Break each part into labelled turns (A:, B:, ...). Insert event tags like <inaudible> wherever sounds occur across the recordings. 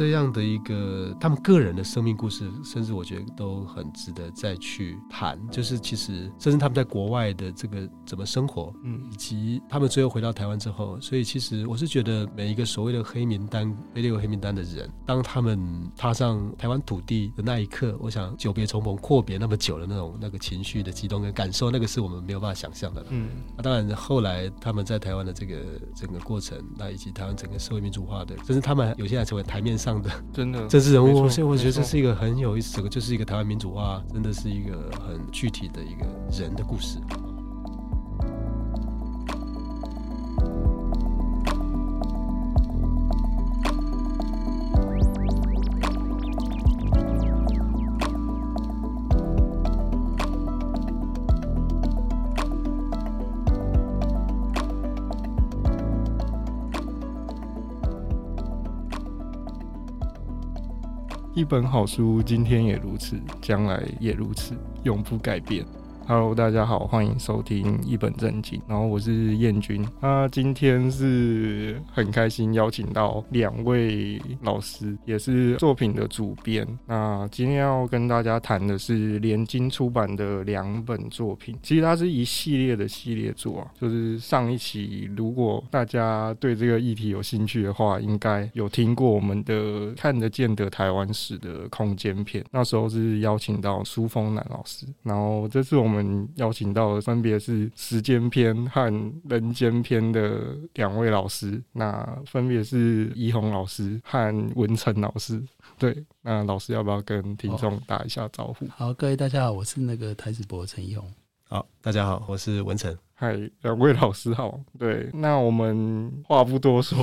A: 这样的一个他们个人的生命故事，甚至我觉得都很值得再去谈。就是其实，甚至他们在国外的这个怎么生活，嗯，以及他们最后回到台湾之后，所以其实我是觉得每一个所谓的黑名单、被列为黑名单的人，当他们踏上台湾土地的那一刻，我想久别重逢、阔别那么久的那种那个情绪的激动跟感受，那个是我们没有办法想象的。嗯，那当然后来他们在台湾的这个整个过程，那以及台湾整个社会民主化的，甚至他们有些还成为台面上的真的 <laughs> 政治人物，所以我觉得这是一个很有意思，这个就是一个台湾民主化，真的是一个很具体的一个人的故事。
B: 一本好书，今天也如此，将来也如此，永不改变。Hello，大家好，欢迎收听一本正经。然后我是燕君，那今天是很开心邀请到两位老师，也是作品的主编。那今天要跟大家谈的是联经出版的两本作品，其实它是一系列的系列作啊。就是上一期，如果大家对这个议题有兴趣的话，应该有听过我们的看得见的台湾史的空间片。那时候是邀请到苏峰南老师，然后这次我们。邀请到的分别是时间篇和人间篇的两位老师，那分别是怡红老师和文成老师。对，那老师要不要跟听众打一下招呼？
C: 好，好，各位大家好，我是那个台子博陈怡红。
A: 好，大家好，我是文成。
B: 嗨，两位老师好。对，那我们话不多说。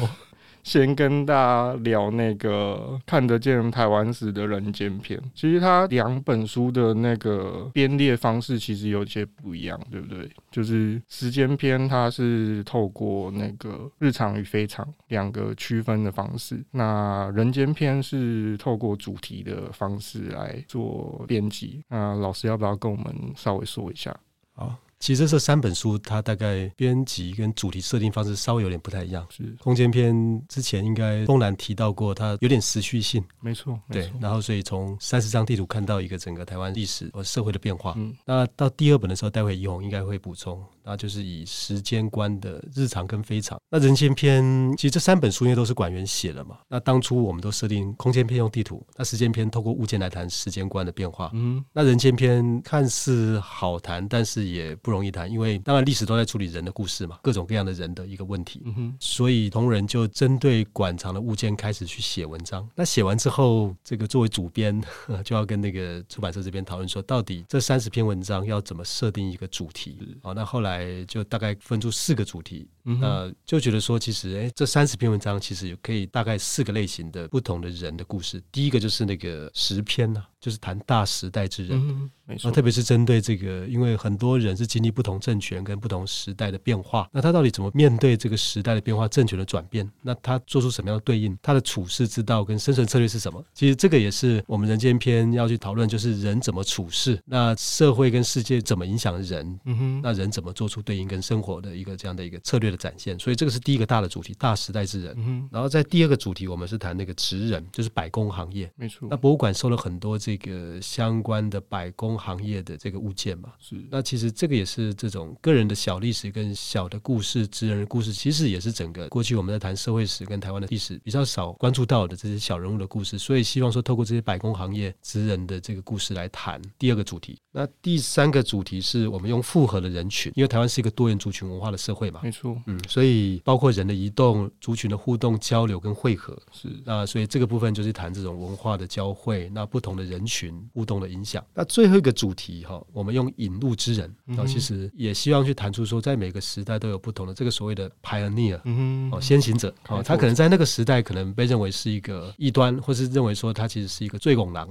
B: 先跟大家聊那个看得见台湾史的人间篇，其实它两本书的那个编列方式其实有些不一样，对不对？就是时间篇它是透过那个日常与非常两个区分的方式，那人间篇是透过主题的方式来做编辑。那老师要不要跟我们稍微说一下？
A: 好。其实这三本书，它大概编辑跟主题设定方式稍微有点不太一样。是空间篇之前应该东南提到过，它有点时序性。
B: 没错，
A: 对。然后所以从三十张地图看到一个整个台湾历史和社会的变化。嗯。那到第二本的时候，待会怡红应该会补充。那就是以时间观的日常跟非常。那人间篇其实这三本书因为都是管员写的嘛。那当初我们都设定空间篇用地图，那时间篇透过物件来谈时间观的变化。嗯。那人间篇看似好谈，但是也不容易谈，因为当然历史都在处理人的故事嘛，各种各样的人的一个问题。嗯哼。所以同仁就针对馆藏的物件开始去写文章。那写完之后，这个作为主编 <laughs> 就要跟那个出版社这边讨论说，到底这三十篇文章要怎么设定一个主题？好，那后来。就大概分出四个主题，嗯、呃，就觉得说，其实，哎，这三十篇文章其实也可以大概四个类型的不同的人的故事。第一个就是那个十篇呢、啊。就是谈大时代之人，嗯、没错，特别是针对这个，因为很多人是经历不同政权跟不同时代的变化，那他到底怎么面对这个时代的变化、政权的转变？那他做出什么样的对应？他的处世之道跟生存策略是什么？其实这个也是我们人间篇要去讨论，就是人怎么处事，那社会跟世界怎么影响人？嗯哼，那人怎么做出对应跟生活的一个这样的一个策略的展现？所以这个是第一个大的主题，大时代之人。嗯，然后在第二个主题，我们是谈那个职人，就是百工行业。没错，那博物馆收了很多。这个相关的百工行业的这个物件嘛，是那其实这个也是这种个人的小历史跟小的故事，职人的故事，其实也是整个过去我们在谈社会史跟台湾的历史比较少关注到的这些小人物的故事，所以希望说透过这些百工行业职人的这个故事来谈第二个主题。那第三个主题是我们用复合的人群，因为台湾是一个多元族群文化的社会嘛，没错，嗯，所以包括人的移动、族群的互动、交流跟汇合，是。那所以这个部分就是谈这种文化的交汇，那不同的人群互动的影响。那最后一个主题哈，我们用引路之人，然后其实也希望去谈出说，在每个时代都有不同的这个所谓的 pioneer，哦，先行者，哦，他可能在那个时代可能被认为是一个异端，或是认为说他其实是一个最拱狼。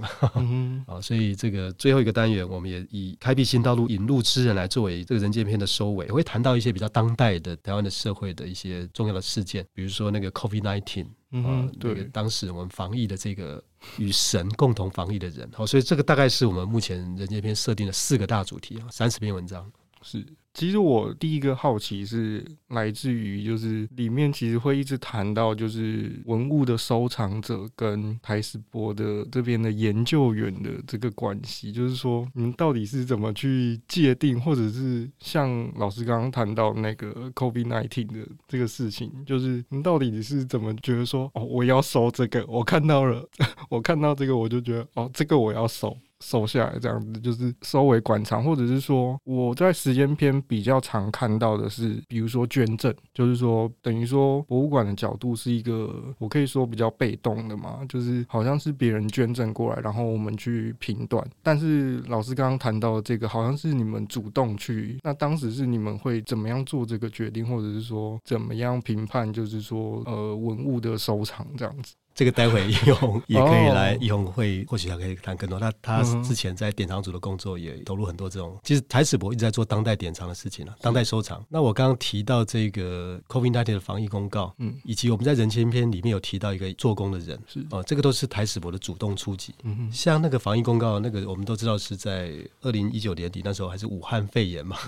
A: 啊，<laughs> 所以这个最后一个单元，我们也以开辟新道路、引路之人来作为这个人间篇的收尾，会谈到一些比较当代的台湾的社会的一些重要的事件，比如说那个 COVID nineteen。嗯，对，当时我们防疫的这个与神共同防疫的人，好，所以这个大概是我们目前人间篇设定的四个大主题啊，三十篇文章是。
B: 其实我第一个好奇是来自于，就是里面其实会一直谈到，就是文物的收藏者跟台史博的这边的研究员的这个关系，就是说你到底是怎么去界定，或者是像老师刚刚谈到那个 COVID-19 的这个事情，就是你到底你是怎么觉得说，哦，我要收这个，我看到了，<laughs> 我看到这个我就觉得，哦，这个我要收。收下来这样子，就是收为馆藏，或者是说我在时间篇比较常看到的是，比如说捐赠，就是说等于说博物馆的角度是一个，我可以说比较被动的嘛，就是好像是别人捐赠过来，然后我们去评断。但是老师刚刚谈到的这个，好像是你们主动去，那当时是你们会怎么样做这个决定，或者是说怎么样评判，就是说呃文物的收藏这样子。
A: 这个待会易宏也可以来，易宏会或许他可以谈更多。那他之前在典藏组的工作也投入很多这种。其实台史博一直在做当代典藏的事情了，当代收藏。那我刚刚提到这个 COVID-19 的防疫公告，嗯，以及我们在人前篇里面有提到一个做工的人，是哦，这个都是台史博的主动出击。像那个防疫公告，那个我们都知道是在二零一九年底，那时候还是武汉肺炎嘛，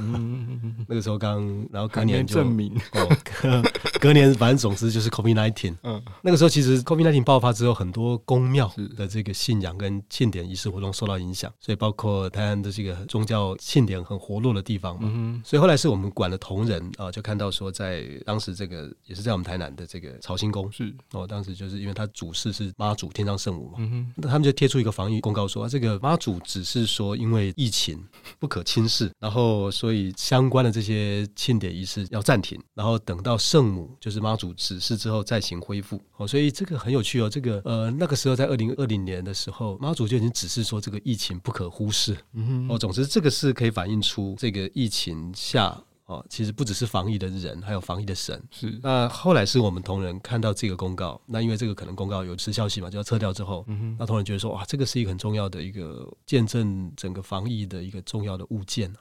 A: <laughs> 那个时候刚，然后隔年就
B: 证明
A: 哦，隔 <laughs> 隔年反正总之就是 COVID-19。嗯，那个时候其实 COVID-19。爆发之后，很多宫庙的这个信仰跟庆典仪式活动受到影响，所以包括台湾的这个宗教庆典很活络的地方嘛。嗯、所以后来是我们管的同仁啊，就看到说，在当时这个也是在我们台南的这个朝清宫是哦，当时就是因为他主事是妈祖天上圣母嘛，嗯、那他们就贴出一个防疫公告说，啊、这个妈祖只是说因为疫情不可轻视，然后所以相关的这些庆典仪式要暂停，然后等到圣母就是妈祖指示之后再行恢复。哦，所以这个很有趣。具有这个呃，那个时候在二零二零年的时候，妈祖就已经指示说这个疫情不可忽视。嗯，哦，总之这个是可以反映出这个疫情下哦，其实不只是防疫的人，还有防疫的神。是。那后来是我们同仁看到这个公告，那因为这个可能公告有时效性嘛，就要撤掉之后，嗯哼，那同仁觉得说哇，这个是一个很重要的一个见证整个防疫的一个重要的物件。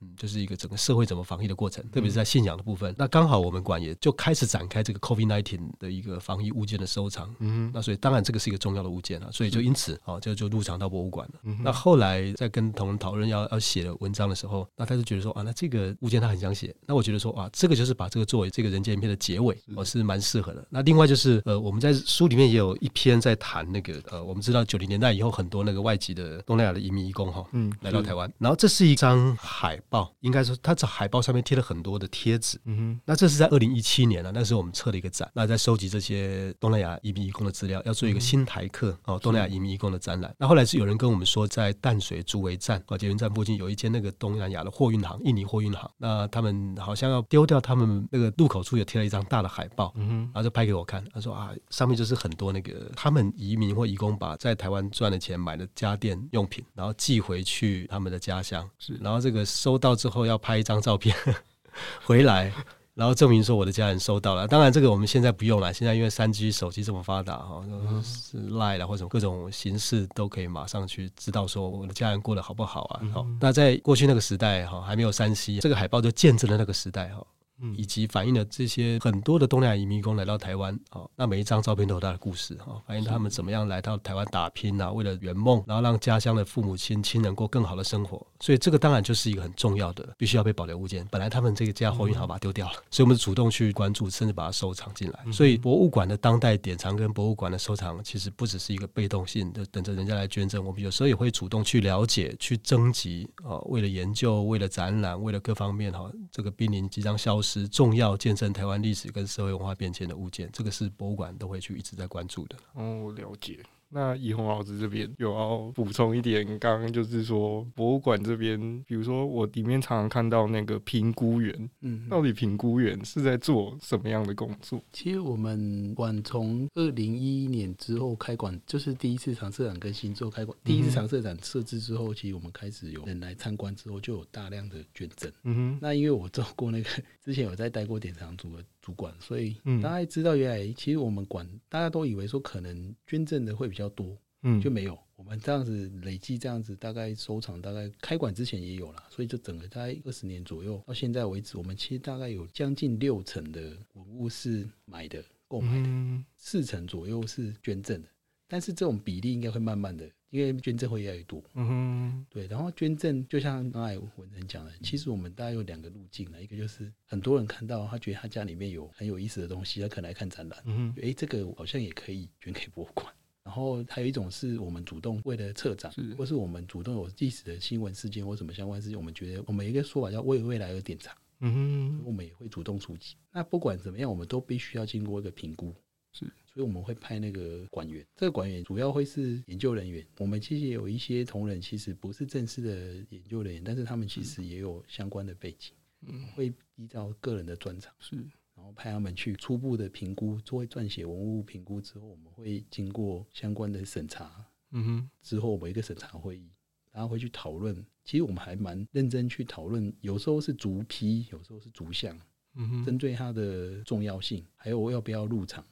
A: 嗯，就是一个整个社会怎么防疫的过程，特别是在信仰的部分。嗯、那刚好我们馆也就开始展开这个 COVID-19 的一个防疫物件的收藏。嗯，那所以当然这个是一个重要的物件啊，所以就因此啊、哦，就就入藏到博物馆了。嗯、那后来在跟同仁讨论要要写的文章的时候，那他就觉得说啊，那这个物件他很想写。那我觉得说啊，这个就是把这个作为这个人间影片的结尾，我是蛮适合的。那另外就是呃，我们在书里面也有一篇在谈那个呃，我们知道九零年代以后很多那个外籍的东南亚的移民移工哈，嗯，来到台湾，然后这是一张海报，应该说。他在海报上面贴了很多的贴纸，嗯哼，那这是在二零一七年了，那时候我们策了一个展，那在收集这些东南亚移民移工的资料，要做一个新台客哦，东南亚移民移工的展览。那后来是有人跟我们说，在淡水竹围站哦，捷运站附近有一间那个东南亚的货运行，印尼货运行，那他们好像要丢掉他们那个入口处也贴了一张大的海报，嗯哼，然后就拍给我看，他说啊，上面就是很多那个他们移民或移工把在台湾赚的钱买的家电用品，然后寄回去他们的家乡，是，然后这个收到之后要拍。一张照片 <laughs> 回来，然后证明说我的家人收到了。当然，这个我们现在不用了。现在因为三 G 手机这么发达哈，是 Line 或者各种形式都可以马上去知道说我的家人过得好不好啊。好，那在过去那个时代哈，还没有三 C，这个海报就见证了那个时代哈。以及反映了这些很多的东南亚移民工来到台湾，哦，那每一张照片都有他的故事，哈，反映他们怎么样来到台湾打拼啊，为了圆梦，然后让家乡的父母亲亲人过更好的生活。所以这个当然就是一个很重要的，必须要被保留物件。本来他们这个家货运好把它丢掉了，所以我们主动去关注，甚至把它收藏进来。所以博物馆的当代典藏跟博物馆的收藏，其实不只是一个被动性的，等着人家来捐赠。我们有时候也会主动去了解、去征集，啊，为了研究、为了展览、为了各方面，哈，这个濒临即将消失、是重要。见证台湾历史跟社会文化变迁的物件，这个是博物馆都会去一直在关注的。
B: 哦，了解。那怡红老师这边有要补充一点，刚刚就是说博物馆这边，比如说我里面常常看到那个评估员，嗯，到底评估员是在做什么样的工作？
C: 其实我们馆从二零一一年之后开馆，就是第一次常设展跟新作开馆，第一次常设展设置之后，其实我们开始有人来参观之后，就有大量的捐赠。嗯哼，那因为我做过那个 <laughs> 之前有在待过典藏组的。主管，所以大家知道，原来其实我们管大家都以为说可能捐赠的会比较多，嗯，就没有。我们这样子累计这样子，大概收藏大概开馆之前也有了，所以就整个大概二十年左右到现在为止，我们其实大概有将近六成的文物是买的、购买的，四成左右是捐赠的。但是这种比例应该会慢慢的因为捐赠会越来越多。嗯哼，对。然后捐赠就像刚才文成讲的，其实我们大概有两个路径呢，一个就是很多人看到他觉得他家里面有很有意思的东西，他可能来看展览。嗯哼，哎，这个好像也可以捐给博物馆。<laughs> 然后还有一种是我们主动为了策展，是或是我们主动有历史的新闻事件或什么相关事件，我们觉得我们一个说法叫为未来而典藏。嗯哼，我们也会主动出击。那不管怎么样，我们都必须要经过一个评估。是，所以我们会派那个管员，这个管员主要会是研究人员。我们其实也有一些同仁，其实不是正式的研究人员，但是他们其实也有相关的背景。嗯，会依照个人的专长是。然后派他们去初步的评估，做撰写文物评估之后，我们会经过相关的审查。嗯哼，之后我们一个审查会议，然后会去讨论。其实我们还蛮认真去讨论，有时候是逐批，有时候是逐项。嗯哼，针对它的重要性，还有我要不要入场，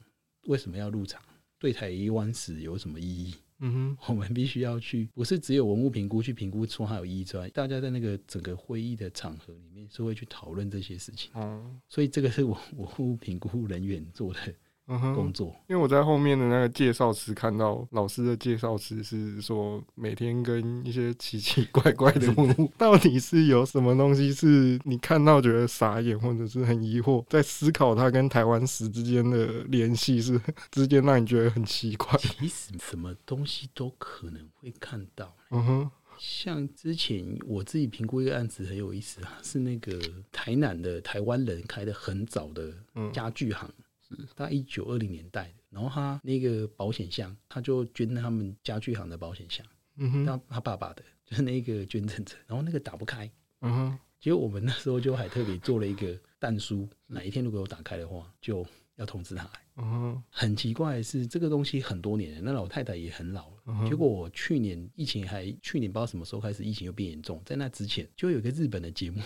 C: 为什么要入场，对台湾历史有什么意义？嗯哼，<laughs> 我们必须要去，不是只有文物评估去评估出它有意义之外，大家在那个整个会议的场合里面是会去讨论这些事情。嗯，所以这个是我文物评估人员做的。嗯哼，工作，
B: 因为我在后面的那个介绍词看到老师的介绍词是说，每天跟一些奇奇怪怪的 <laughs> 文物，到底是有什么东西是你看到觉得傻眼，或者是很疑惑，在思考它跟台湾史之间的联系是 <laughs> 之间让你觉得很奇怪。
C: 其实什么东西都可能会看到。嗯哼，像之前我自己评估一个案子很有意思啊，是那个台南的台湾人开的很早的家具行。大概一九二零年代的，然后他那个保险箱，他就捐他们家具行的保险箱，嗯哼，他他爸爸的，就是那个捐赠者，然后那个打不开，嗯哼，结果我们那时候就还特别做了一个弹书，哪一天如果有打开的话，就要通知他来，嗯哼，很奇怪的是这个东西很多年了，那老太太也很老了，结果我去年疫情还去年不知道什么时候开始疫情又变严重，在那之前就有一个日本的节目，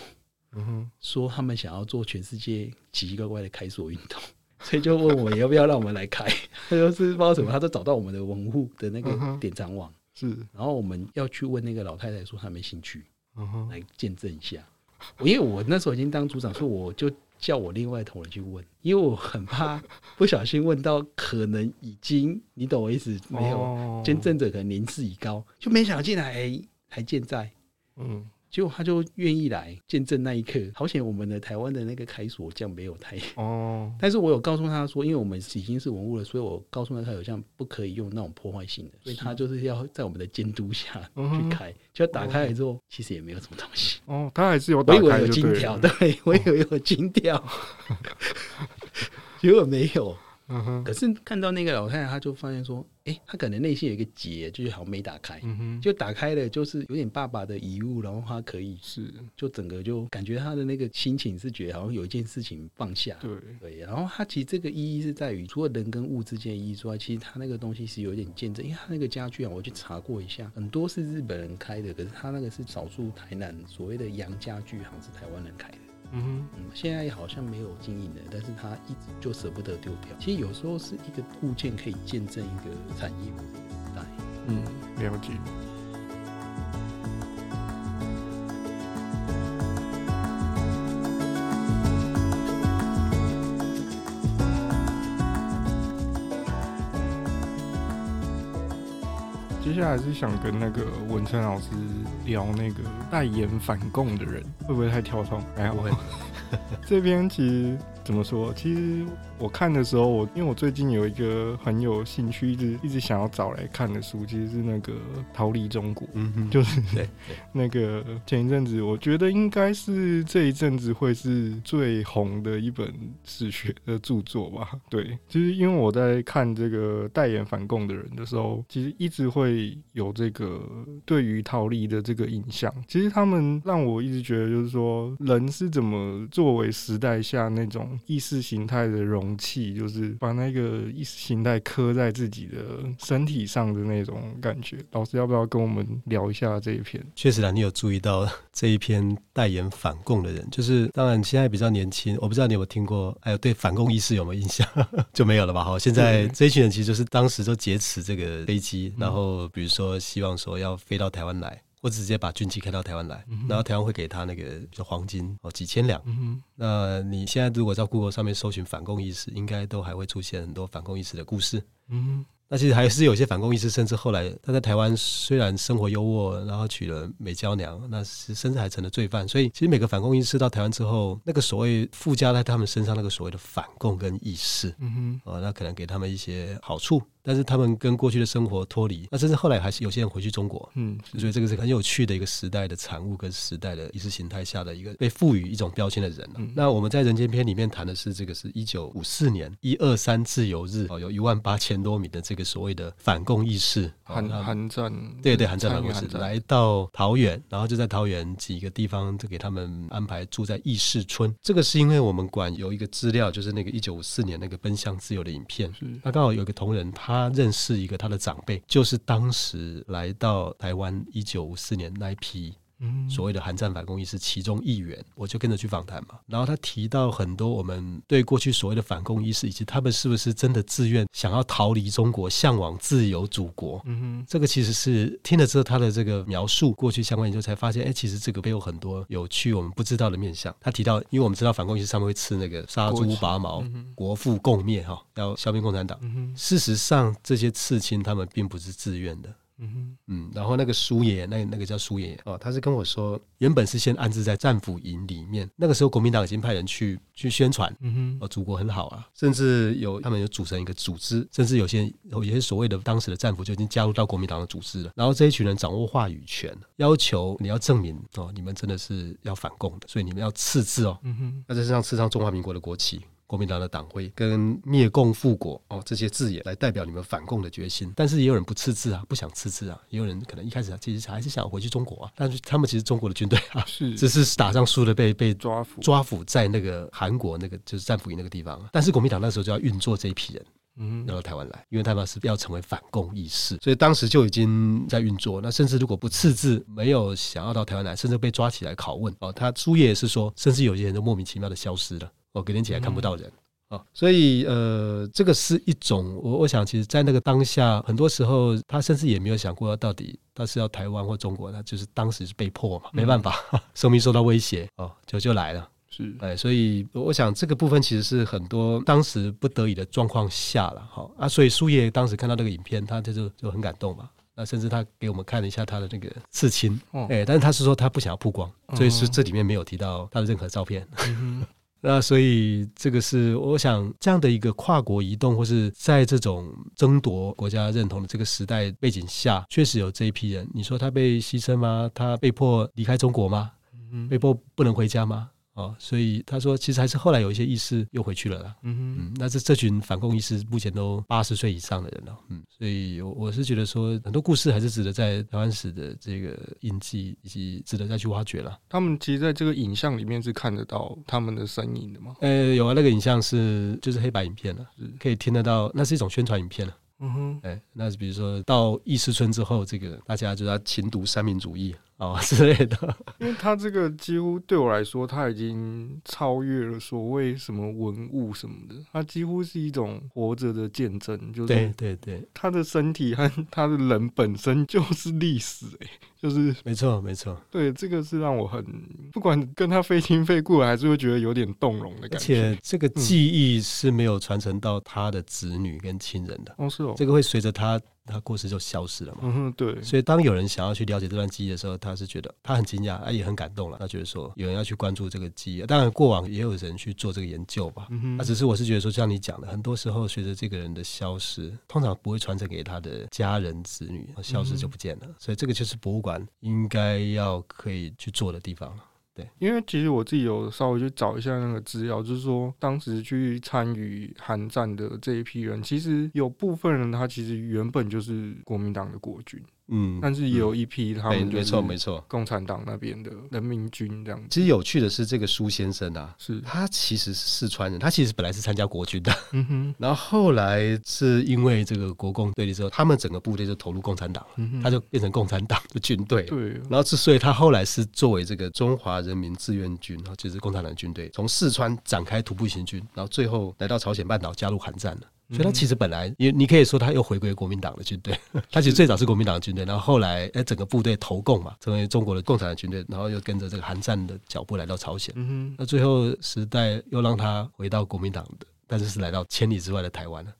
C: 嗯哼，说他们想要做全世界奇奇怪怪的开锁运动。所以就问我要不要让我们来开，<laughs> 他说是不知道什么，他都找到我们的文物的那个典藏网，是，然后我们要去问那个老太太说她没兴趣，来见证一下。因为我那时候已经当组长，所以我就叫我另外同仁去问，因为我很怕 <laughs> 不小心问到可能已经，你懂我意思没有？见证者可能年事已高，就没想到进来还健在，嗯。结果他就愿意来见证那一刻，好险我们的台湾的那个开锁匠没有太哦，<laughs> 但是我有告诉他说，因为我们已经是文物了，所以我告诉他他有这样不可以用那种破坏性的，所以他就是要在我们的监督下去开，就打开来之后，其实也没有什么东西。
B: 哦，他还是有打开，
C: 我以为有金条，对，我以为有金条，结果没有。嗯哼，可是看到那个老太太，她就发现说，哎、欸，她可能内心有一个结，就是好像没打开，嗯哼，就打开了，就是有点爸爸的遗物，然后她可以是，就整个就感觉她的那个心情是觉得好像有一件事情放下，对。对，然后她其实这个意义是在于，除了人跟物之间的意义之外，其实她那个东西是有点见证，因为她那个家具啊，我去查过一下，很多是日本人开的，可是她那个是少数台南所谓的洋家具行是台湾人开的。嗯现在好像没有经营了，但是他一直就舍不得丢掉。其实有时候是一个物件可以见证一个产业的一个时代。
B: 嗯，了解。接下来是想跟那个文成老师聊那个代言反共的人，会不会太跳脱？哎，不会。<laughs> 这边其实怎么说？其实。我看的时候，我因为我最近有一个很有兴趣，一直一直想要找来看的书，其实是那个《逃离中国》，嗯哼，就是 <laughs> 那个前一阵子，我觉得应该是这一阵子会是最红的一本史学的著作吧。对，其实因为我在看这个代言反共的人的时候，其实一直会有这个对于逃离的这个印象。其实他们让我一直觉得，就是说人是怎么作为时代下那种意识形态的容。器就是把那个意识形态刻在自己的身体上的那种感觉。老师要不要跟我们聊一下这一篇？
A: 确实啊，你有注意到这一篇代言反共的人，就是当然现在比较年轻，我不知道你有没有听过，还有对反共意识有没有印象？<laughs> 就没有了吧？好，现在这一群人其实就是当时就劫持这个飞机，然后比如说希望说要飞到台湾来。或直接把军机开到台湾来，嗯、然后台湾会给他那个就黄金哦几千两。嗯、那你现在如果在 Google 上面搜寻反共意识，应该都还会出现很多反共意识的故事。嗯、那其实还是有些反共意识，甚至后来他在台湾虽然生活优渥，然后娶了美娇娘，那是甚至还成了罪犯。所以其实每个反共意识到台湾之后，那个所谓附加在他们身上那个所谓的反共跟意识，嗯哼，哦，那可能给他们一些好处。但是他们跟过去的生活脱离，那甚至后来还是有些人回去中国，嗯，所以这个是很有趣的一个时代的产物，跟时代的意识形态下的一个被赋予一种标签的人。嗯、那我们在人间篇里面谈的是这个是一九五四年一二三自由日哦，有一万八千多名的这个所谓的反共意识，
B: 韩韩战，
A: 对对，韩战反共义士来到桃园，然后就在桃园几个地方就给他们安排住在义士村。这个是因为我们馆有一个资料，就是那个一九五四年那个奔向自由的影片，是他刚好有一个同仁他。他认识一个他的长辈，就是当时来到台湾一九五四年那一批。所谓的韩战反共义士其中一员，我就跟着去访谈嘛。然后他提到很多我们对过去所谓的反共意识，以及他们是不是真的自愿想要逃离中国，向往自由祖国。嗯哼，这个其实是听了之后他的这个描述，过去相关研究才发现，哎，其实这个背后很多有趣我们不知道的面相。他提到，因为我们知道反共意识上面会刺那个杀猪拔毛，国父共灭哈，要消灭共产党。事实上，这些刺青他们并不是自愿的。嗯嗯，然后那个苏爷爷，那那个叫苏爷爷哦，他是跟我说，原本是先安置在战俘营里面。那个时候，国民党已经派人去去宣传，嗯哼，哦，祖国很好啊，甚至有他们有组成一个组织，甚至有些有些所谓的当时的战俘就已经加入到国民党的组织了。然后这一群人掌握话语权，要求你要证明哦，你们真的是要反共的，所以你们要刺字哦，嗯哼，那在身上刺上中华民国的国旗。国民党的党徽跟灭共复国哦，这些字眼来代表你们反共的决心，但是也有人不刺字啊，不想刺字啊，也有人可能一开始其实还是想回去中国啊，但是他们其实中国的军队啊，是。只是打仗输了被被抓俘抓捕在那个韩国那个就是战俘营那个地方，但是国民党那时候就要运作这一批人，嗯，到台湾来，因为他们是要成为反共意识，所以当时就已经在运作。那甚至如果不刺字，没有想要到台湾来，甚至被抓起来拷问哦，他书页也是说，甚至有些人就莫名其妙的消失了。哦，隔天起来看不到人哦，所以呃，这个是一种我我想，其实，在那个当下，很多时候他甚至也没有想过到底他是要台湾或中国，他就是当时是被迫嘛，没办法，<laughs> 生命受到威胁哦，就就来了，是。哎，所以我想这个部分其实是很多当时不得已的状况下了，哈、哦、啊，所以苏叶当时看到那个影片，他就就很感动嘛，那甚至他给我们看了一下他的那个刺青，哎，但是他是说他不想要曝光，所以是这里面没有提到他的任何照片。嗯那所以这个是我想这样的一个跨国移动，或是在这种争夺国家认同的这个时代背景下，确实有这一批人。你说他被牺牲吗？他被迫离开中国吗？被迫不能回家吗？哦，所以他说，其实还是后来有一些义士又回去了啦。嗯哼嗯，那这这群反共意识目前都八十岁以上的人了。嗯，所以我我是觉得说，很多故事还是值得在台湾史的这个印记，以及值得再去挖掘了。
B: 他们其实在这个影像里面是看得到他们的身影的吗？
A: 呃，有啊，那个影像是就是黑白影片了，可以听得到，那是一种宣传影片了。嗯哼，哎，那是比如说到义士村之后，这个大家就要勤读三民主义。哦 <laughs> 之类的，
B: 因为他这个几乎对我来说，他已经超越了所谓什么文物什么的，他几乎是一种活着的见证。就是对对对，他的身体和 <laughs> 他的人本身就是 <laughs> 历史，哎，就是
A: 没错没错。
B: 对，这个是让我很不管跟他非亲非故，还是会觉得有点动容的感觉。
A: 而且这个记忆是没有传承到他的子女跟亲人的。
B: 哦，是哦，
A: 这个会随着他。他过世就消失了嘛？嗯哼，对。所以当有人想要去了解这段记忆的时候，他是觉得他很惊讶，他也很感动了。他觉得说有人要去关注这个记忆，当然过往也有人去做这个研究吧。嗯哼，那只是我是觉得说，像你讲的，很多时候随着这个人的消失，通常不会传承给他的家人子女，消失就不见了。嗯，所以这个就是博物馆应该要可以去做的地方了。对，
B: 因为其实我自己有稍微去找一下那个资料，就是说当时去参与韩战的这一批人，其实有部分人他其实原本就是国民党的国军。嗯，但是也有一批他们没错没错，共产党那边的人民军这样。
A: 其实有趣的是，这个苏先生啊，是。他其实是四川人，他其实本来是参加国军的，嗯哼，然后后来是因为这个国共对立之后，他们整个部队就投入共产党了，他就变成共产党的军队。对，然后之所以他后来是作为这个中华人民志愿军，然后就是共产党军队，从四川展开徒步行军，然后最后来到朝鲜半岛加入韩战了。所以他其实本来你，你可以说他又回归国民党的军队。<laughs> 他其实最早是国民党的军队，然后后来哎，整个部队投共嘛，成为中国的共产党军队，然后又跟着这个韩战的脚步来到朝鲜。嗯。那最后时代又让他回到国民党的，但是是来到千里之外的台湾了。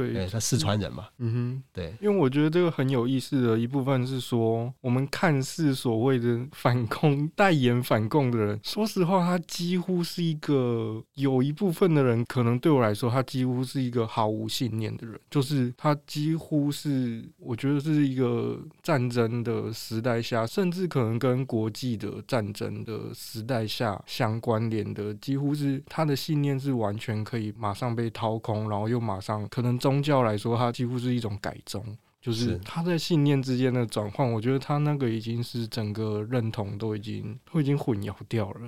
B: 对，
A: 他四川人嘛，
B: 嗯哼，
A: 对，
B: 因为我觉得这个很有意思的一部分是说，我们看似所谓的反共、代言反共的人，说实话，他几乎是一个有一部分的人，可能对我来说，他几乎是一个毫无信念的人，就是他几乎是，我觉得是一个战争的时代下，甚至可能跟国际的战争的时代下相关联的，几乎是他的信念是完全可以马上被掏空，然后又马上可能。宗教来说，它几乎是一种改宗，就是他在信念之间的转换。我觉得他那个已经是整个认同都已经都已经混淆掉了。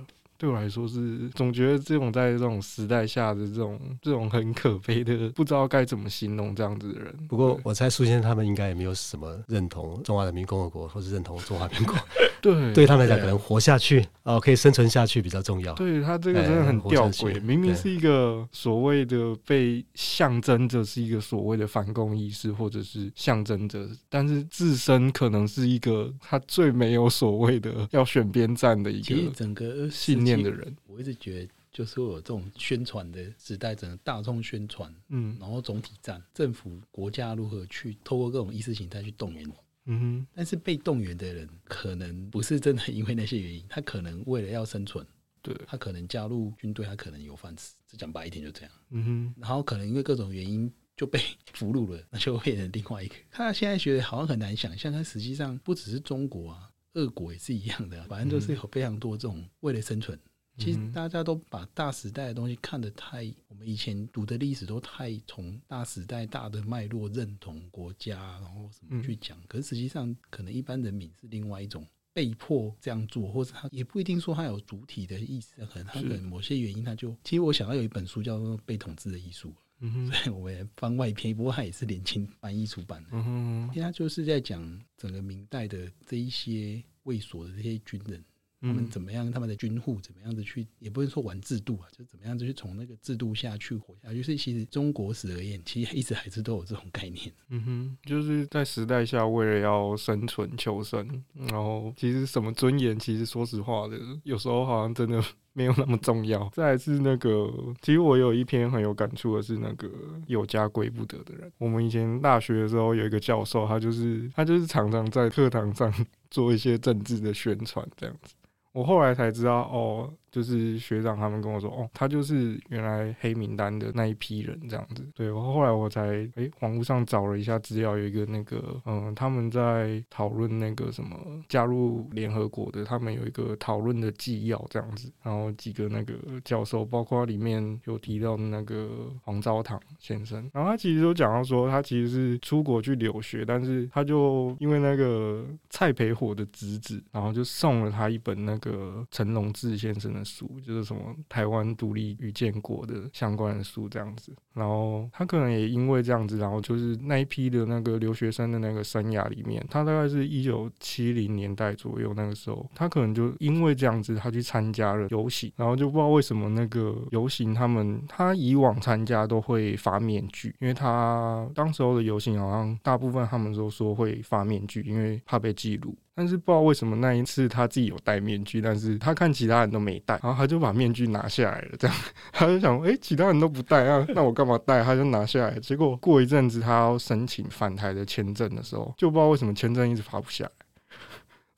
B: 对我来说是总觉得这种在这种时代下的这种这种很可悲的，不知道该怎么形容这样子的人。
A: 不过我猜苏先生他们应该也没有什么认同中华人民共和国，或是认同中华民国。<laughs>
B: 对，<laughs>
A: 对他们来讲，可能活下去哦，可以生存下去比较重要。
B: 对他这个真的很吊诡，明明是一个所谓的被象征着是一个所谓的反共意识，或者是象征着，但是自身可能是一个他最没有所谓的要选边站的一个
C: 整个
B: 信念的人。
C: 我一直觉得，就是有这种宣传的时代，整个大众宣传，嗯，然后总体战，政府国家如何去透过各种意识形态去动员你。嗯哼，但是被动员的人可能不是真的因为那些原因，他可能为了要生存，对，他可能加入军队，他可能有饭吃，只讲白一点就这样。嗯哼，然后可能因为各种原因就被 <laughs> 俘虏了，那就变成另外一个。他现在觉得好像很难想象，但实际上不只是中国啊，俄国也是一样的，反正就是有非常多这种为了生存。其实大家都把大时代的东西看得太，我们以前读的历史都太从大时代大的脉络认同国家，然后什么去讲。可是实际上，可能一般人民是另外一种被迫这样做，或者他也不一定说他有主体的意思，可能他可能某些原因他就。其实我想到有一本书叫做《被统治的艺术》，嗯哼，所以我们番外篇，不过他也是联经翻译出版的，嗯哼，他就是在讲整个明代的这一些卫所的这些军人。他们怎么样？他们的军户怎么样子去？也不是说玩制度啊，就怎么样子去从那个制度下去活下去。就是其实中国史而言，其实一直还是都有这种概念。
B: 嗯哼，就是在时代下，为了要生存求生，然后其实什么尊严，其实说实话的，有时候好像真的没有那么重要。再来是那个，其实我有一篇很有感触的是那个有家归不得的人。我们以前大学的时候有一个教授，他就是他就是常常在课堂上 <laughs> 做一些政治的宣传，这样子。我后来才知道，哦。就是学长他们跟我说，哦，他就是原来黑名单的那一批人这样子。对，我后来我才诶、网络上找了一下资料，有一个那个，嗯，他们在讨论那个什么加入联合国的，他们有一个讨论的纪要这样子。然后几个那个教授，包括里面有提到那个黄昭堂先生，然后他其实都讲到说，他其实是出国去留学，但是他就因为那个蔡培火的侄子，然后就送了他一本那个陈龙志先生的。书就是什么台湾独立与建国的相关的书这样子，然后他可能也因为这样子，然后就是那一批的那个留学生的那个生涯里面，他大概是一九七零年代左右那个时候，他可能就因为这样子，他去参加了游行，然后就不知道为什么那个游行他们他以往参加都会发面具，因为他当时候的游行好像大部分他们都说会发面具，因为怕被记录。但是不知道为什么那一次他自己有戴面具，但是他看其他人都没戴，然后他就把面具拿下来了。这样他就想，诶、其他人都不戴啊，那我干嘛戴？他就拿下来。结果过一阵子，他要申请返台的签证的时候，就不知道为什么签证一直发不下来，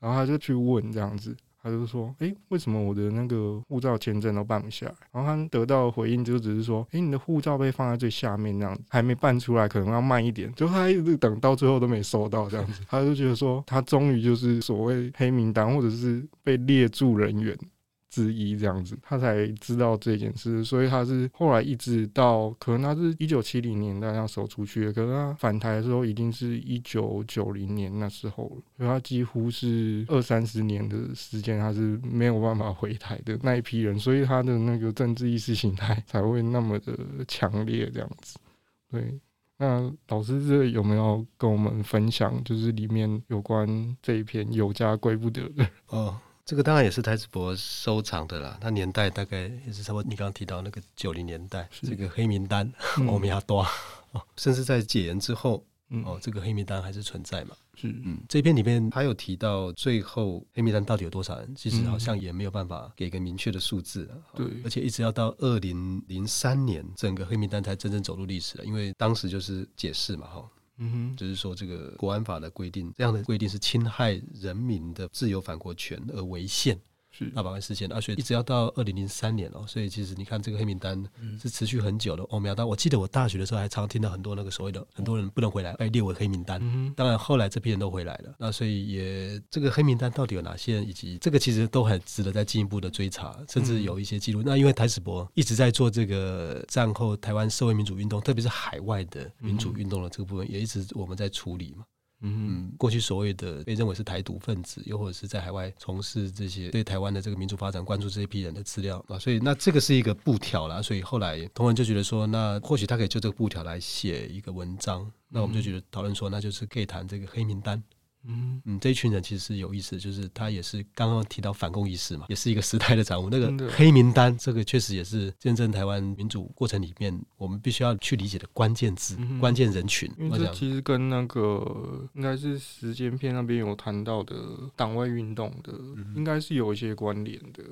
B: 然后他就去问这样子。他就说：“诶、为什么我的那个护照签证都办不下来？”然后他得到的回应就只是说：“诶、你的护照被放在最下面，这样子还没办出来，可能要慢一点。”就他一直等到最后都没收到这样子，他就觉得说他终于就是所谓黑名单或者是被列驻人员。之一这样子，他才知道这件事，所以他是后来一直到可能他是一九七零年代那时候出去的，可是他返台的时候已经是一九九零年那时候了，所以他几乎是二三十年的时间，他是没有办法回台的那一批人，所以他的那个政治意识形态才会那么的强烈这样子。对，那老师这有没有跟我们分享，就是里面有关这一篇有家归不得的？<laughs>
A: 哦。这个当然也是台子博收藏的啦，它年代大概也是差不多。你刚刚提到那个九零年代，这个黑名单欧米亚多，甚至在解严之后，嗯、哦，这个黑名单还是存在嘛？
B: 是，
A: 嗯，这篇里面他有提到最后黑名单到底有多少人，其实好像也没有办法给个明确的数字。
B: 对，
A: 而且一直要到二零零三年，整个黑名单才真正走入历史了，因为当时就是解释嘛，哈，
B: 嗯哼，
A: 就是说这个国安法的规定，这样的规定是侵害人民的自由反国权而违宪。大法官释宪，而且一直要到二零零三年哦，所以其实你看这个黑名单是持续很久的。欧苗，当我记得我大学的时候还常听到很多那个所谓的很多人不能回来被列为黑名单。当然后来这批人都回来了，那所以也这个黑名单到底有哪些人，以及这个其实都很值得再进一步的追查，甚至有一些记录。那因为台史博一直在做这个战后台湾社会民主运动，特别是海外的民主运动的这个部分，也一直我们在处理嘛。嗯，过去所谓的被认为是台独分子，又或者是在海外从事这些对台湾的这个民主发展关注这一批人的资料啊，所以那这个是一个布条啦，所以后来同仁就觉得说，那或许他可以就这个布条来写一个文章，那我们就觉得讨论说，那就是可以谈这个黑名单。嗯嗯，这一群人其实是有意思，就是他也是刚刚提到反共意识嘛，也是一个时代的产物。那个黑名单，这个确实也是见证台湾民主过程里面我们必须要去理解的关键字、嗯、关键人群。
B: 因为这其实跟那个应该是时间片那边有谈到的党外运动的，嗯、应该是有一些关联的。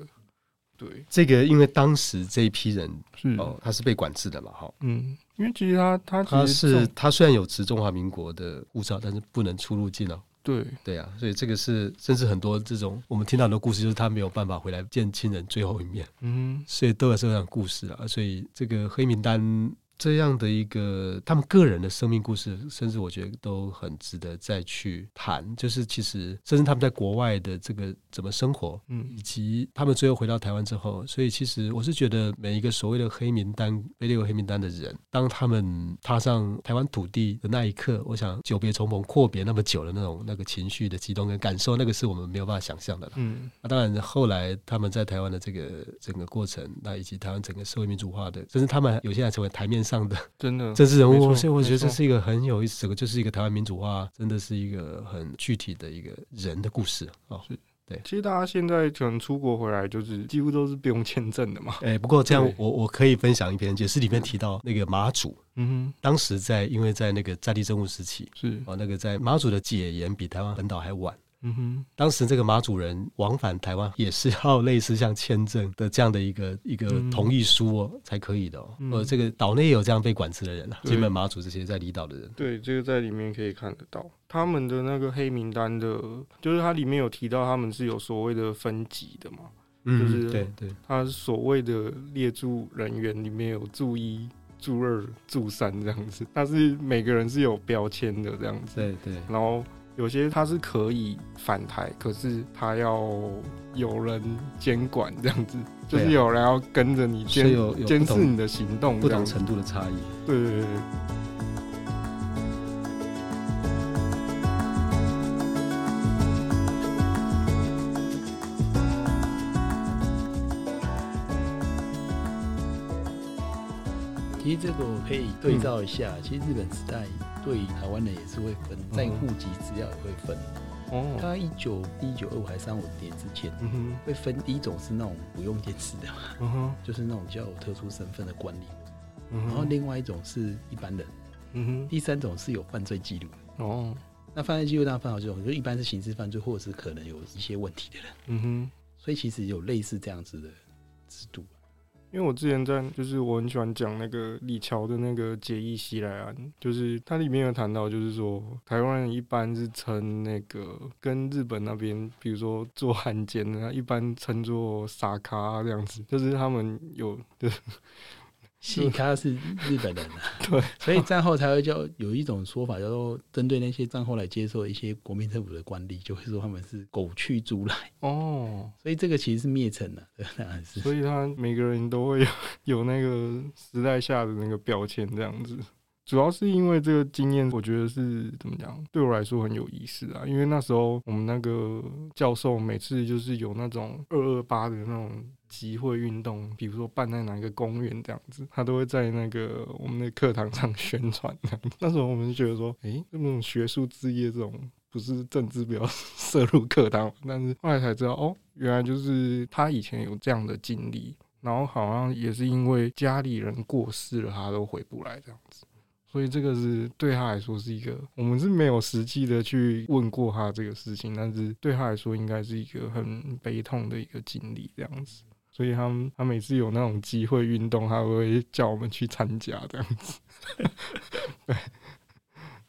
B: 对，
A: 这个因为当时这一批人是哦，他是被管制的嘛，哈，
B: 嗯，因为其实他他
A: 他是他虽然有持中华民国的护照，但是不能出入境哦。
B: 对
A: 对啊，所以这个是，甚至很多这种我们听到很多故事，就是他没有办法回来见亲人最后一面，嗯，所以都有这样故事啊，所以这个黑名单。这样的一个他们个人的生命故事，甚至我觉得都很值得再去谈。就是其实，甚至他们在国外的这个怎么生活，嗯，以及他们最后回到台湾之后，所以其实我是觉得每一个所谓的黑名单被列为黑名单的人，当他们踏上台湾土地的那一刻，我想久别重逢、阔别那么久的那种那个情绪的激动跟感受，那个是我们没有办法想象的了。嗯，那当然后来他们在台湾的这个整个过程，那以及台湾整个社会民主化的，甚至他们有些人成为台面上的 <laughs>
B: 真的 <laughs>
A: 政治人物，所以我觉得这是一个很有意思，这个就是一个台湾民主化，真的是一个很具体的一个人的故事哦。是对，
B: 其实大家现在可能出国回来，就是几乎都是不用签证的嘛。
A: 哎，不过这样我我可以分享一篇解释，里面提到那个马祖，嗯哼，当时在因为在那个在地政务时期是啊，那个在马祖的解严比台湾本岛还晚。嗯哼，当时这个马主人往返台湾也是要类似像签证的这样的一个 <laughs> 一个同意书哦才可以的哦。呃，这个岛内也有这样被管制的人啊，金门、马祖这些在离岛的人。
B: 对，这个在里面可以看得到他们的那个黑名单的，就是它里面有提到他们是有所谓的分级的嘛，就是对对，他所谓的列住人员里面有住一、住二、住三这样子，但是每个人是有标签的这样子。
A: 对对，
B: 然后。有些他是可以反台，可是他要有人监管，这样子，就是有人要跟着你监监视你的行动，
A: 不同程度的差
B: 异。对对
C: 对。实这个我可以对照一下，嗯、其实日本时代。对台湾人也是会分，在户籍资料也会分。哦，他一九一九二五还是三五年之前，嗯哼，会分第一种是那种不用电视的，嗯哼，就是那种叫有特殊身份的管理。嗯哼，然后另外一种是一般人，嗯哼，第三种是有犯罪记录。哦，那犯罪记录当然分好几种，就一般是刑事犯罪，或者是可能有一些问题的人。嗯哼，所以其实有类似这样子的制度。
B: 因为我之前在，就是我很喜欢讲那个李乔的那个解义西来安，就是它里面有谈到，就是说台湾人一般是称那个跟日本那边，比如说做汉奸的，一般称作傻咖这样子，就是他们有就是。
C: 细咖是日本人啊，<laughs>
B: 对，
C: 所以战后才会叫有一种说法，叫做针对那些战后来接受一些国民政府的官吏，就会说他们是狗去猪来。哦，所以这个其实是灭城的，<laughs> 当然是。
B: 所以他每个人都会有 <laughs> 有那个时代下的那个标签这样子，主要是因为这个经验，我觉得是怎么讲，对我来说很有意思啊，因为那时候我们那个教授每次就是有那种二二八的那种。集会运动，比如说办在哪个公园这样子，他都会在那个我们的课堂上 <laughs> 宣传。那时候我们就觉得说，诶，那种学术志业这种不是政治比较 <laughs> 涉入课堂。但是后来才知道，哦，原来就是他以前有这样的经历，然后好像也是因为家里人过世了，他都回不来这样子。所以这个是对他来说是一个，我们是没有实际的去问过他这个事情，但是对他来说应该是一个很悲痛的一个经历这样子。所以他他每次有那种机会运动，他会叫我们去参加这样子。<laughs> 对。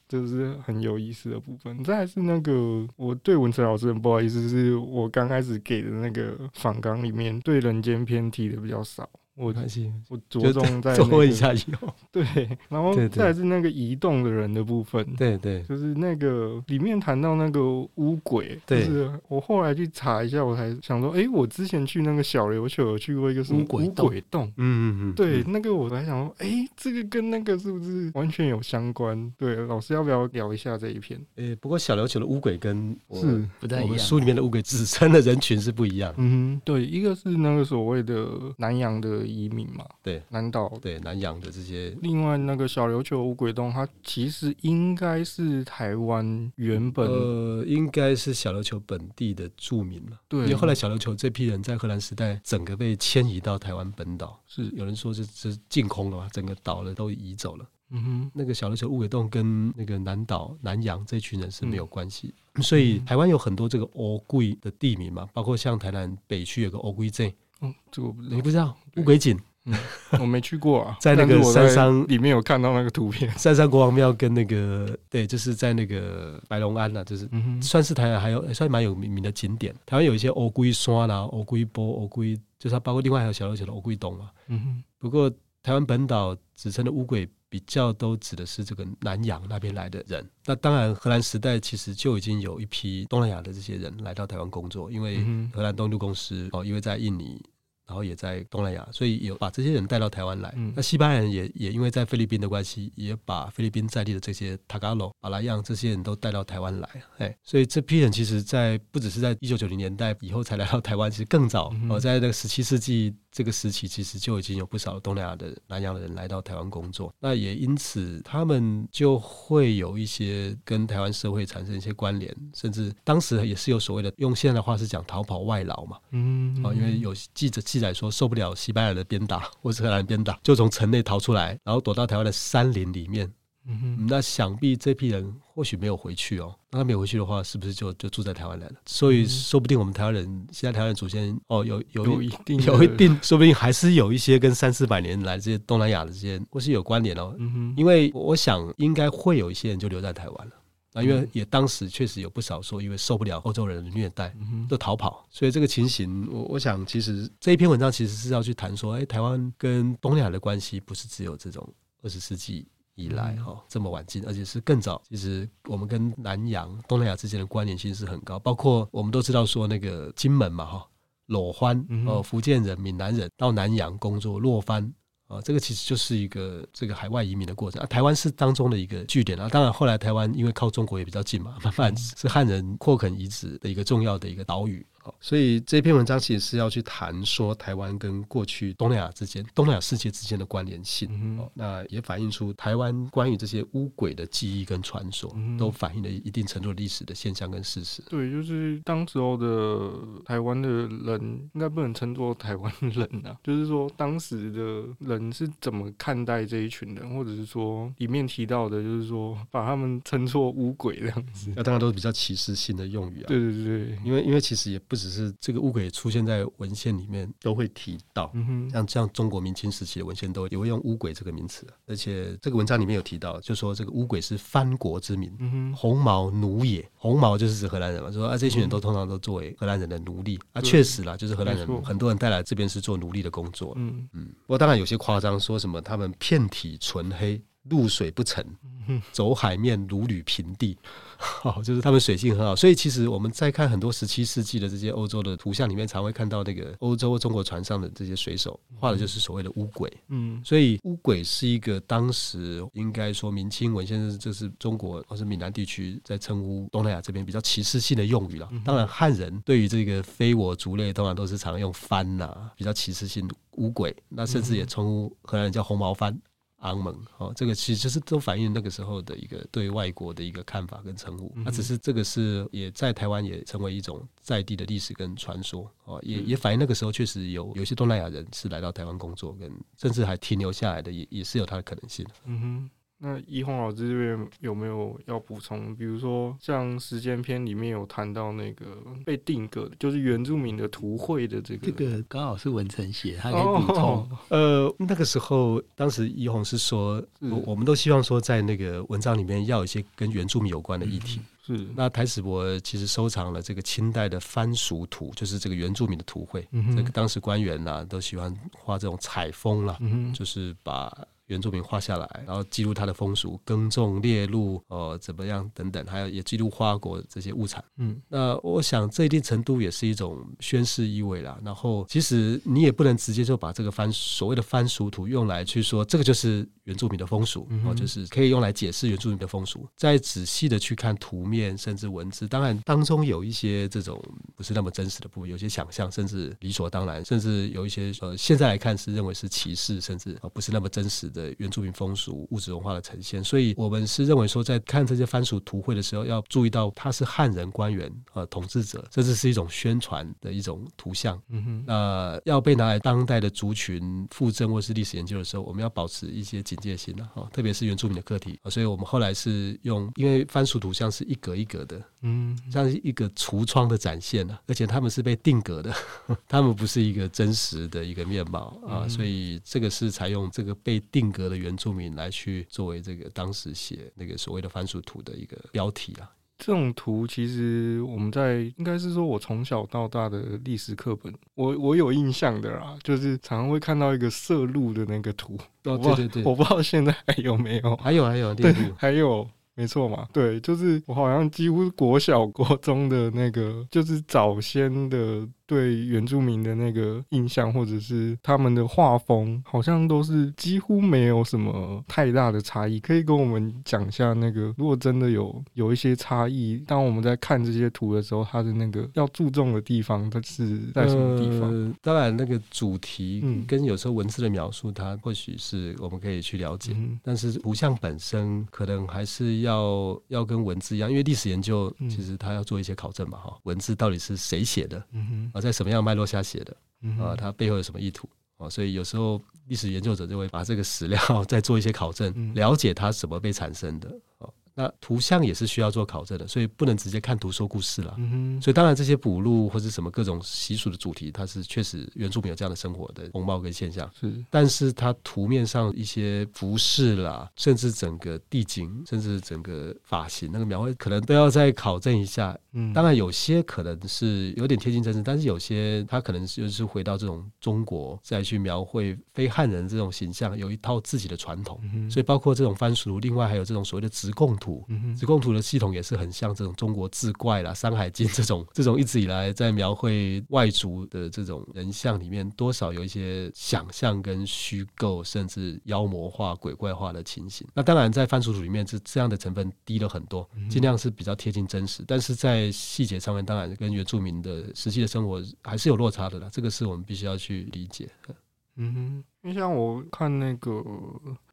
B: 这是很有意思的部分。再来是那个，我对文成老师很不好意思，是我刚开始给的那个访纲里面，对人间篇提的比较少。我开心，我着重在 <laughs>
A: 做一下以后，<laughs>
B: 对，然后再来是那个移动的人的部分，
A: 对对，
B: 就是那个里面谈到那个乌鬼，就是我后来去查一下，我才想说，哎，我之前去那个小琉球有去过一个什么乌鬼洞，嗯嗯嗯，对，那个我才想说，哎，这个跟那个是不是完全有相关？对，老师要不要聊一下这一篇？
A: 诶，不过小琉球的乌鬼跟是。不太一样，我们书里面的乌鬼指称的人群是不一样，
B: 嗯，对，一个是那个所谓的南洋的。移民嘛，
A: 对，
B: 南岛，
A: 对南洋的这些。
B: 另外，那个小琉球乌鬼洞，它其实应该是台湾原本，
A: 呃，应该是小琉球本地的住民嘛。对，因为后来小琉球这批人在荷兰时代，整个被迁移到台湾本岛，是有人说是是净空了嘛，整个岛了都移走了。嗯哼，那个小琉球乌鬼洞跟那个南岛南洋这群人是没有关系，嗯、所以台湾有很多这个欧贵的地名嘛，包括像台南北区有个欧贵镇。
B: 嗯，这个我不知道，
A: 你不知道乌鬼井？
B: 嗯，我没去过啊，<laughs>
A: 在那个山上
B: 里面有看到那个图片，
A: 山上国王庙跟那个对，就是在那个白龙庵呐，就是算是台湾还有算蛮有名的景点。台湾有一些乌龟山啦、乌龟坡、乌龟，就是它包括另外还有小琉球的乌龟洞嘛。嗯哼，不过台湾本岛只称的乌鬼。比较都指的是这个南洋那边来的人，那当然荷兰时代其实就已经有一批东南亚的这些人来到台湾工作，因为荷兰东印度公司哦，因为在印尼。然后也在东南亚，所以有把这些人带到台湾来。嗯、那西班牙人也也因为在菲律宾的关系，也把菲律宾在地的这些塔加罗、马拉样这些人都带到台湾来。哎，所以这批人其实，在不只是在一九九零年代以后才来到台湾，其实更早，嗯、哦，在那个十七世纪这个时期，其实就已经有不少东南亚的南洋的人来到台湾工作。那也因此，他们就会有一些跟台湾社会产生一些关联，甚至当时也是有所谓的，用现在的话是讲逃跑外劳嘛。嗯，嗯，哦，因为有记者。记载说受不了西班牙的鞭打或是荷兰鞭打，就从城内逃出来，然后躲到台湾的山林里面。嗯哼，那想必这批人或许没有回去哦。那他没有回去的话，是不是就就住在台湾来了？所以说不定我们台湾人现在台湾的祖先哦，有有
B: 有一定 <laughs>
A: 有一定，说不定还是有一些跟三四百年来这些东南亚的这些或是有关联哦。嗯哼，因为我想应该会有一些人就留在台湾了。啊，因为也当时确实有不少说，因为受不了欧洲人的虐待，都逃跑。所以这个情形，我我想，其实这一篇文章其实是要去谈说，哎，台湾跟东南亚的关系不是只有这种二十世纪以来哈这么晚近，而且是更早。其实我们跟南洋、东南亚之间的关联性是很高，包括我们都知道说那个金门嘛哈，裸欢哦，福建人、闽南人到南洋工作，落番。啊，这个其实就是一个这个海外移民的过程啊。台湾是当中的一个据点啊。当然，后来台湾因为靠中国也比较近嘛，慢慢是汉人扩垦遗址的一个重要的一个岛屿。所以这篇文章其实是要去谈说台湾跟过去东南亚之间、东南亚世界之间的关联性。那也反映出台湾关于这些乌鬼的记忆跟传说，嗯、都反映了一定程度的历史的现象跟事实。
B: 对，就是当时候的台湾的人，应该不能称作台湾人啊，就是说当时的人是怎么看待这一群人，或者是说里面提到的，就是说把他们称作乌鬼这样子。
A: 那当然都是比较歧视性的用语啊。
B: 对对对，
A: 因为因为其实也不。只是这个乌鬼出现在文献里面。都会提到，嗯、哼。像像中国明清时期的文献都也会用乌鬼这个名词，而且这个文章里面有提到，就说这个乌鬼是藩国之民，红毛奴也，红毛就是指荷兰人嘛，就说啊这群人都通常都作为荷兰人的奴隶，嗯、啊确实啦，就是荷兰人很多人带来这边是做奴隶的工作，嗯。嗯，不过当然有些夸张，说什么他们遍体纯黑。入水不沉，走海面如履平地，<laughs> 哦，就是他们水性很好。所以其实我们在看很多十七世纪的这些欧洲的图像里面，常会看到那个欧洲中国船上的这些水手画的就是所谓的乌鬼。嗯，所以乌鬼是一个当时应该说明清文献，这是中国或是闽南地区在称呼东南亚这边比较歧视性的用语了。当然汉人对于这个非我族类，通常都是常用番呐，比较歧视性乌鬼。那甚至也称呼荷兰人叫红毛番。昂蒙，哦，这个其实就是都反映那个时候的一个对外国的一个看法跟称呼。那、只是这个是也在台湾也成为一种在地的历史跟传说，哦，也也反映那个时候确实有有些东南亚人是来到台湾工作，跟甚至还停留下来的，也也是有它的可能性。嗯哼，
B: 那一红老师这边有没有要补充？比如说像时间篇里面有谈到那个被定格，就是原住民的图绘的这个，
C: 这个刚好是文成写，他可以补充。哦、<laughs>
A: 呃，那个时候当时一红是说，是我我们都希望说在那个文章里面要有一些跟原住民有关的议题。
B: 嗯、是。
A: 那台史博其实收藏了这个清代的番薯图，就是这个原住民的图绘。
B: 嗯哼。
A: 这个当时官员呐、啊、都喜欢画这种采风啦，
B: 嗯。
A: 就是把。原住民画下来，然后记录他的风俗、耕种、猎鹿，呃，怎么样等等，还有也记录花果这些物产。
B: 嗯，
A: 那我想这一定程度也是一种宣示意味啦。然后，其实你也不能直接就把这个番所谓的番俗图用来去说这个就是原住民的风俗，哦、嗯，就是可以用来解释原住民的风俗。再仔细的去看图面甚至文字，当然当中有一些这种不是那么真实的部分，有些想象，甚至理所当然，甚至有一些呃现在来看是认为是歧视，甚至不是那么真实的。原住民风俗、物质文化的呈现，所以我们是认为说，在看这些番薯图绘的时候，要注意到它是汉人官员呃统治者，这只是一种宣传的一种图像。
B: 嗯哼，
A: 那要被拿来当代的族群复振或是历史研究的时候，我们要保持一些警戒心啊，特别是原住民的课题。所以我们后来是用，因为番薯图像是一格一格的，
B: 嗯，
A: 像是一个橱窗的展现啊，而且他们是被定格的，<laughs> 他们不是一个真实的一个面貌啊，所以这个是采用这个被定格的原。原住民来去作为这个当时写那个所谓的番薯图的一个标题啊，
B: 这种图其实我们在应该是说，我从小到大的历史课本，我我有印象的啦，就是常常会看到一个色鹿的那个图。
A: 哦，对对对，
B: 我不知道现在还有没有，
A: 还有还有
B: 对，还有。没错嘛，对，就是我好像几乎国小国中的那个，就是早先的对原住民的那个印象，或者是他们的画风，好像都是几乎没有什么太大的差异。可以跟我们讲一下那个，如果真的有有一些差异，当我们在看这些图的时候，它的那个要注重的地方，它是在什么地方？
A: 呃，当然，那个主题跟有时候文字的描述，它或许是我们可以去了解，
B: 嗯，
A: 但是图像本身可能还是要。要要跟文字一样，因为历史研究其实它要做一些考证嘛，哈、嗯，文字到底是谁写的，
B: 嗯
A: 啊，在什么样脉络下写的，
B: 嗯、
A: 啊，它背后有什么意图啊？所以有时候历史研究者就会把这个史料 <laughs> 再做一些考证，
B: 嗯、
A: 了解它怎么被产生的。那图像也是需要做考证的，所以不能直接看图说故事了。
B: 嗯哼。
A: 所以当然这些补录或者什么各种习俗的主题，它是确实原住民有这样的生活的风貌跟现象。
B: 是。
A: 但是它图面上一些服饰啦，甚至整个地景，甚至整个发型那个描绘，可能都要再考证一下。
B: 嗯。
A: 当然有些可能是有点贴近真实，但是有些它可能就是回到这种中国再去描绘非汉人这种形象，有一套自己的传统。
B: 嗯。
A: 所以包括这种番薯，另外还有这种所谓的直贡图。图，
B: 嗯，
A: 直贡图的系统也是很像这种中国志怪啦、山海经这种 <laughs> 这种一直以来在描绘外族的这种人像里面，多少有一些想象跟虚构，甚至妖魔化、鬼怪化的情形。那当然，在番薯图里面，这这样的成分低了很多，尽量是比较贴近真实。但是在细节上面，当然跟原住民的实际的生活还是有落差的啦。这个是我们必须要去理解。
B: 嗯哼，因为像我看那个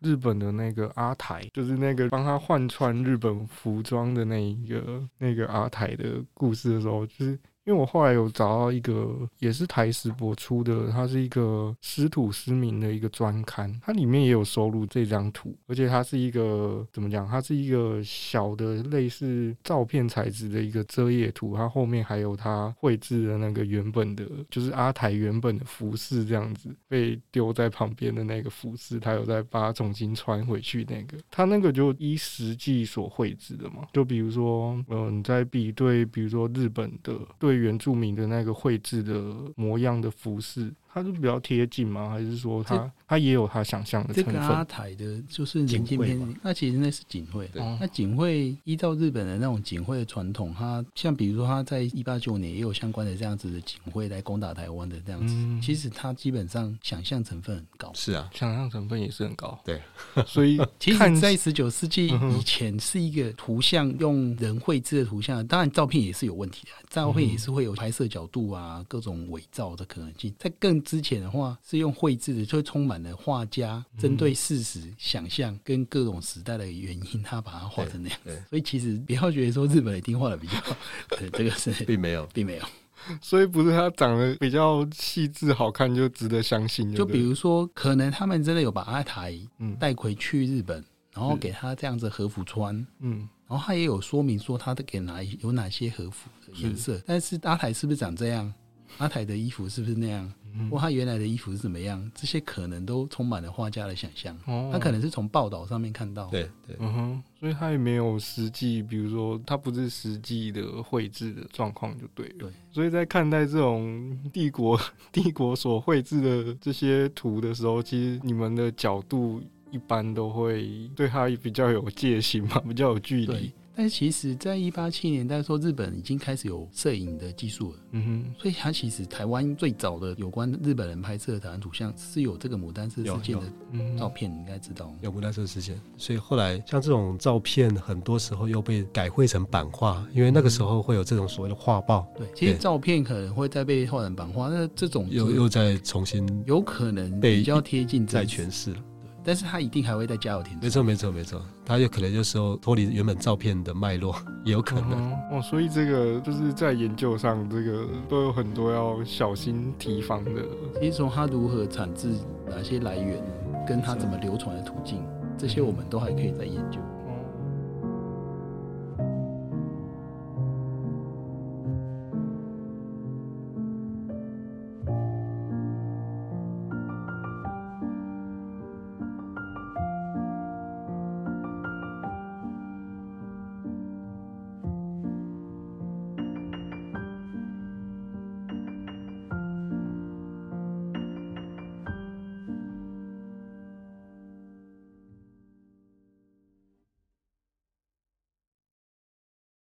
B: 日本的那个阿台，就是那个帮他换穿日本服装的那一个那个阿台的故事的时候，就是。因为我后来有找到一个也是台史博出的，它是一个师土师民的一个专刊，它里面也有收录这张图，而且它是一个怎么讲？它是一个小的类似照片材质的一个遮页图，它后面还有它绘制的那个原本的，就是阿台原本的服饰这样子被丢在旁边的那个服饰，他有在把它重新穿回去那个，它那个就依实际所绘制的嘛，就比如说，嗯，你在比对，比如说日本的对。原住民的那个绘制的模样的服饰。它是比较贴近吗？还是说它它也有他想象的成分？
C: 这个阿台的就是人间篇，那其实那是警绘。那警会依照日本的那种警会的传统，它像比如说他在一八九年也有相关的这样子的警会来攻打台湾的这样子。
B: 嗯、
C: 其实他基本上想象成分很高。
A: 是啊，
B: 想象成分也是很高。
A: 对，<laughs>
B: 所以
C: 其实，在十九世纪以前是一个图像用人绘制的图像，当然照片也是有问题的，照片也是会有拍摄角度啊，各种伪造的可能性。在更之前的话是用绘制的，就会充满了画家针对事实想象跟各种时代的原因，他把它画成那样。所以其实不要觉得说日本一定画的比较好，<laughs> 对，这个是
A: 并没有，
C: 并没有。
B: 所以不是他长得比较细致好看就值得相信。
C: 就比如说，可能他们真的有把阿台带回去日本。然后给他这样子和服穿，嗯，然后他也有说明说他的给哪有哪些和服的颜色，但是阿台是不是长这样？阿台的衣服是不是那样？或他原来的衣服是怎么样？这些可能都充满了画家的想象。哦，他可能是从报道上面看到。
A: 对对，
B: 嗯哼，所以他也没有实际，比如说他不是实际的绘制的状况就对了。对，所以在看待这种帝国 <laughs> 帝国所绘制的这些图的时候，其实你们的角度一般都会对他比较有戒心嘛，比较有距离。
C: 但是其实，在一八七年代说，日本已经开始有摄影的技术了。嗯哼，所以它其实台湾最早的有关日本人拍摄的台湾图像是有这个牡丹社事件的照片，你应该知道。
A: 有牡丹社事件，所以后来像这种照片，很多时候又被改绘成版画，因为那个时候会有这种所谓的画报。
C: 对，其实照片可能会再被画成版画，那这种
A: 又又再重新
C: 有可能比较贴近
A: 再诠释了。
C: 但是他一定还会再加油添醋。
A: 没错，没错，没错。他有可能就是说脱离原本照片的脉络，也有可能。
B: 嗯、哦，所以这个就是在研究上，这个都有很多要小心提防的。
C: 其实从他如何产自，哪些来源，跟他怎么流传的途径，这些我们都还可以再研究。